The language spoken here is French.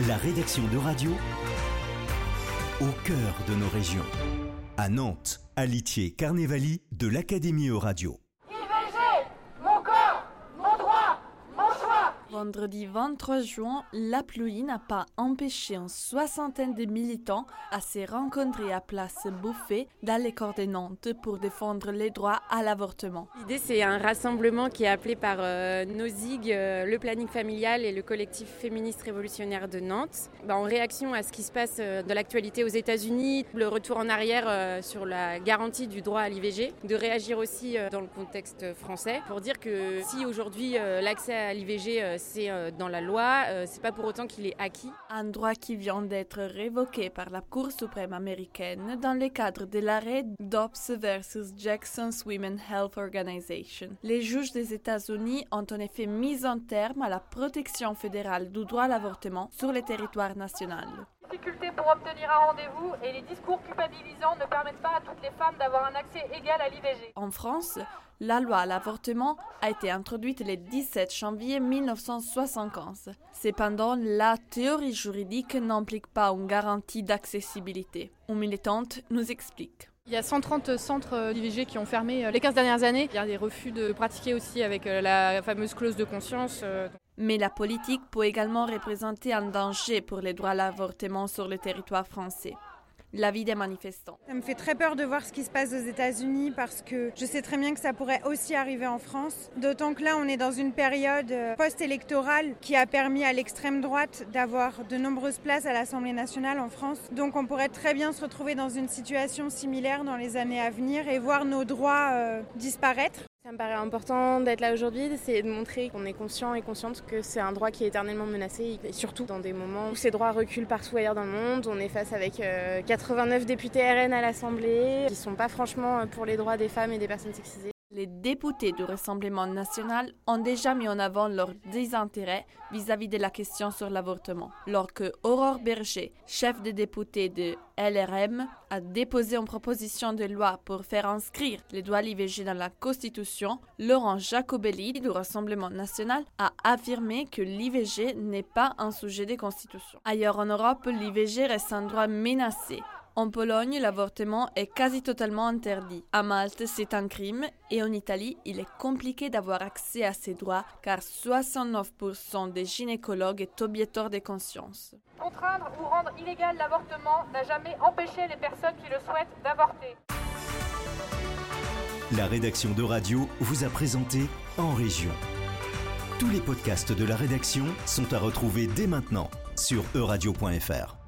La rédaction de radio au cœur de nos régions. À Nantes, à Litier, Carnevali, de l'Académie Euradio. Vendredi 23 juin, la pluie n'a pas empêché une soixantaine de militants à se rencontrer à Place Bouffet dans les corps de Nantes pour défendre les droits à l'avortement. L'idée, c'est un rassemblement qui est appelé par euh, NOZIG, euh, le planning familial et le collectif féministe révolutionnaire de Nantes, bah, en réaction à ce qui se passe euh, de l'actualité aux États-Unis, le retour en arrière euh, sur la garantie du droit à l'IVG, de réagir aussi euh, dans le contexte français pour dire que si aujourd'hui euh, l'accès à l'IVG euh, dans la loi, euh, c'est pas pour autant qu'il est acquis. Un droit qui vient d'être révoqué par la Cour suprême américaine dans le cadre de l'arrêt Dobbs versus Jackson's Women Health Organization. Les juges des États-Unis ont en effet mis un terme à la protection fédérale du droit à l'avortement sur le territoire national. Difficulté pour obtenir un rendez-vous et les discours culpabilisants ne permettent pas à toutes les femmes d'avoir un accès égal à l'IVG. En France, la loi à l'avortement a été introduite le 17 janvier 1975. Cependant, la théorie juridique n'implique pas une garantie d'accessibilité. Une militante nous explique. Il y a 130 centres d'IVG qui ont fermé les 15 dernières années. Il y a des refus de pratiquer aussi avec la fameuse clause de conscience. Mais la politique peut également représenter un danger pour les droits à l'avortement sur le territoire français. L'avis des manifestants. Ça me fait très peur de voir ce qui se passe aux États-Unis parce que je sais très bien que ça pourrait aussi arriver en France. D'autant que là, on est dans une période euh, post-électorale qui a permis à l'extrême droite d'avoir de nombreuses places à l'Assemblée nationale en France. Donc on pourrait très bien se retrouver dans une situation similaire dans les années à venir et voir nos droits euh, disparaître. Ça me paraît important d'être là aujourd'hui, c'est de montrer qu'on est conscient et consciente que c'est un droit qui est éternellement menacé, et surtout dans des moments où ces droits reculent partout ailleurs dans le monde. On est face avec euh, 89 députés RN à l'Assemblée, qui sont pas franchement pour les droits des femmes et des personnes sexisées. Les députés du Rassemblement national ont déjà mis en avant leur désintérêt vis-à-vis de la question sur l'avortement. Lorsque Aurore Berger, chef des députés de LRM, a déposé une proposition de loi pour faire inscrire les droits à l'IVG dans la Constitution, Laurent Jacobelli du Rassemblement national a affirmé que l'IVG n'est pas un sujet de Constitution. Ailleurs en Europe, l'IVG reste un droit menacé. En Pologne, l'avortement est quasi totalement interdit. À Malte, c'est un crime et en Italie, il est compliqué d'avoir accès à ces droits car 69% des gynécologues est objeteur de conscience. Contraindre ou rendre illégal l'avortement n'a jamais empêché les personnes qui le souhaitent d'avorter. La rédaction de radio vous a présenté En Région. Tous les podcasts de la rédaction sont à retrouver dès maintenant sur euradio.fr.